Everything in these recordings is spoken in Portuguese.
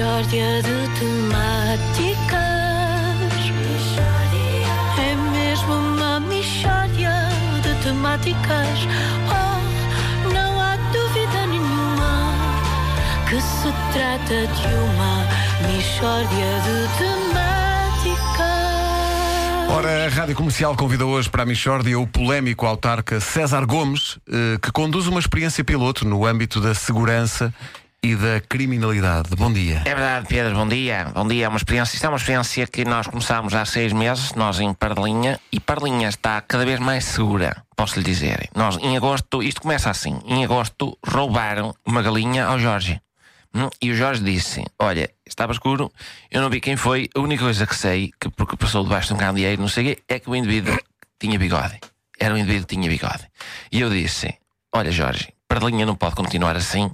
Mishória de temáticas. É mesmo uma mishória de temáticas. Oh, não há dúvida nenhuma que se trata de uma mishória de temáticas. Ora, a Rádio Comercial convida hoje para a Michórdia o polémico autarca César Gomes, eh, que conduz uma experiência piloto no âmbito da segurança e da criminalidade. Bom dia. É verdade, Pedro, bom dia. Bom dia, é uma experiência. Isto é uma experiência que nós começámos há seis meses, nós em Parlinha, e Parlinha está cada vez mais segura, posso lhe dizer. Nós, em agosto, isto começa assim: em agosto roubaram uma galinha ao Jorge. Hum, E o Jorge disse: Olha, estava escuro, eu não vi quem foi, a única coisa que sei, que porque passou debaixo de um candeeiro, não sei o quê, é que o indivíduo tinha bigode. Era um indivíduo que tinha bigode. E eu disse: Olha, Jorge, Parlinha não pode continuar assim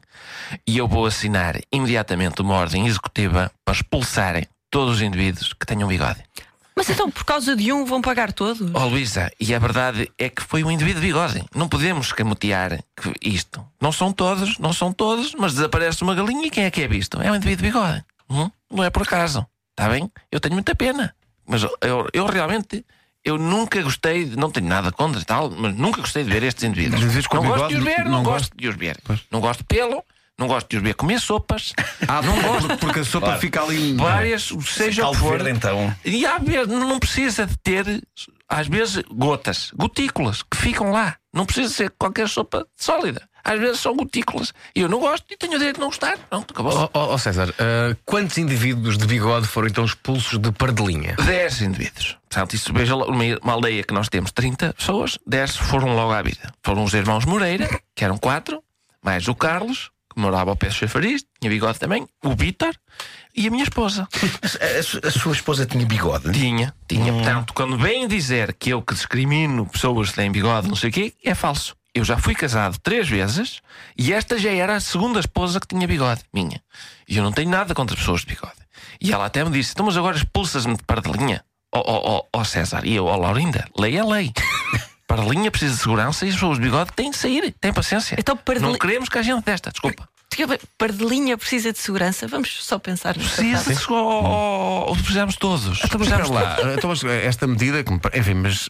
e eu vou assinar imediatamente uma ordem executiva para expulsarem todos os indivíduos que tenham bigode. Mas então, por causa de um, vão pagar todos? Oh, Luísa, e a verdade é que foi um indivíduo de bigode. Não podemos escamotear que isto. Não são todos, não são todos, mas desaparece uma galinha e quem é que é visto? É um indivíduo de bigode. Hum? Não é por acaso. Está bem? Eu tenho muita pena. Mas eu, eu realmente. Eu nunca gostei, de, não tenho nada contra e tal, mas nunca gostei de ver estes indivíduos. Não gosto de os ver, não, não gosto de os ver. Pois. Não gosto de pelo, não gosto de os ver comer sopas. Ah, não gosto, porque a sopa fica ali. várias, seja o que for. verde, então. E às vezes não precisa de ter, às vezes, gotas, gotículas, que ficam lá. Não precisa ser qualquer sopa sólida. Às vezes são gotículas. E eu não gosto e tenho o direito de não gostar. Pronto, acabou. Ó ó, ó, César, ah, quantos indivíduos de bigode foram então expulsos de Pardelinha? 10 indivíduos. Portanto, isso veja uma, aldeia que nós temos 30 pessoas, 10 foram logo à vida. Foram os irmãos Moreira, que eram 4, mais o Carlos, que morava ao pé do chafariz, tinha bigode também, o Vítor e a minha esposa. A, a a sua esposa tinha bigode? Tinha, tinha. Portanto, quando vem dizer que eu que discrimino pessoas que têm bigode, não sei o quê, é falso. Eu já fui casado três vezes e esta já era a segunda esposa que tinha bigode, minha. E eu não tenho nada contra pessoas de bigode. E ela até me disse: então, mas agora expulsas-me de pardelinha? Ó oh, oh, oh, César, e eu, ó Laurinda, lei é lei. Pardelinha precisa de segurança e as pessoas de bigode têm de sair, têm paciência. Então, Pardelinha- Não queremos que a gente desta, desculpa. Pardelinha precisa de segurança? Vamos só pensar nisso. Precisa de segurança. Precisamos todos. Então, mas espera Precisamos lá. Então, mas esta medida, que me pa- enfim, mas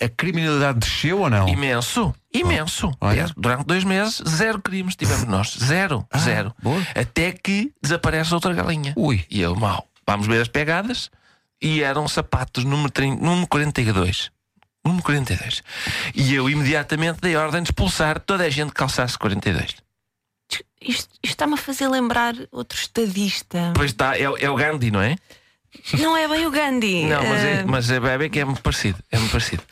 a criminalidade desceu ou não? Imenso, imenso. Olha. Pedro, Durante dois meses, zero crimes tivemos nós. Zero, zero. boa. Até que desaparece outra galinha. Ui. E eu, mal. Vamos ver as pegadas. E eram sapatos número, 30, número 42. Número 42. E eu imediatamente dei ordem de expulsar toda a gente que calçasse 42. Isto, isto está-me a fazer lembrar outro estadista. Pois está, é, é o Gandhi, não é? Não é bem o Gandhi. Não, mas é, Ah, mas é bem que é muito parecido. É muito parecido.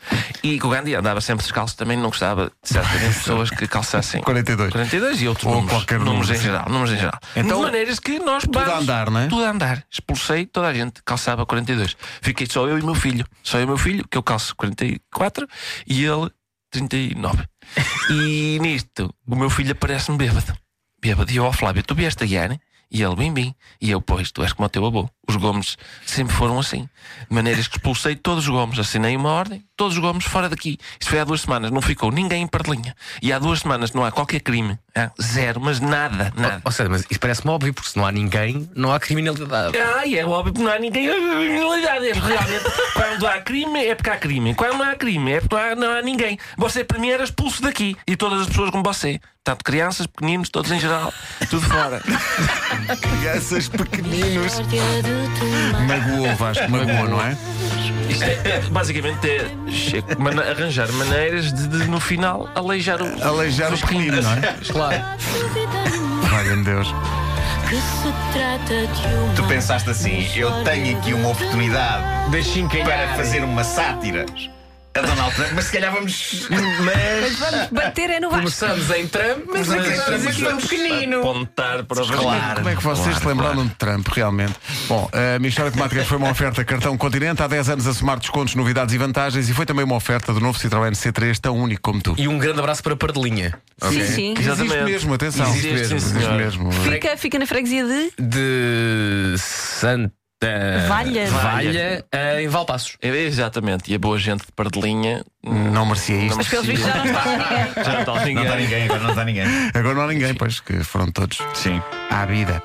E que o Gandhi andava sempre descalço também, não gostava de certamente pessoas que calçassem 42. 42 e outros Ou números, qualquer números número, em geral, números em geral. Então, de maneiras que nós tudo vamos- a andar, não é? Tudo a andar. Expulsei toda a gente, calçava 42. Fiquei só eu e o meu filho. Só eu e o meu filho, que eu calço 44 e ele 39. e nisto, o meu filho aparece-me bêbado. Bêbado. E eu, ó Flávio, tu vieste a guiar? E ele, bim, bim. E eu, pois, tu és como o teu avô. Os Gomes sempre foram assim. De maneiras que expulsei todos os Gomes. Assinei uma ordem, todos os Gomes fora daqui. Isto foi há duas semanas, não ficou ninguém em Pardelinha. E há duas semanas não há qualquer crime. hã? Zero, mas nada, nada. Ó César, mas isso parece-me óbvio, porque se não há ninguém, não há criminalidade. Ai, é óbvio que não há ninguém. Realidade, é realmente. Quando há crime, é porque há crime. Quando não há crime, é porque não há, não há ninguém. Você, para mim, era expulso daqui. E todas as pessoas como você. Tanto crianças, pequeninos, todos em geral. Tudo fora. Crianças pequeninos. Magoou, Vasco, magoou, não é? Isto é, é, basicamente é che- mana- arranjar maneiras de, de, no final, aleijar o. Aleijar os pequeninos, não é? Claro. Valha-me Deus. Tu pensaste assim, eu tenho aqui uma oportunidade para fazer uma sátira a Donald Trump, mas se calhar vamos. Mas Vamos bater é no Vasco. começamos em Trump, mas acabamos aqui no pequenino. Apontar para o Claro. Como é que vocês Claro, se lembraram de Trump, realmente? Bom, a Michórdia de Temáticas foi uma oferta cartão Continente. Há 10 anos a somar descontos, novidades e vantagens. E foi também uma oferta do novo Citroën C3, tão único como tu. E um grande abraço para Pardelinha. Sim, sim. Existe Exatamente. mesmo, atenção. Existe, sim, Existe senhor. mesmo. Fica, fica na freguesia de. De Santa Valha. Valha eh, em Valpassos. É, exatamente. E a boa gente de Pardelinha. Não merecia isto. Mas pelos vistos já não está ninguém. Já não está Não está ninguém, agora não está ninguém. Agora não há ninguém, pois, que foram todos Sim. à vida.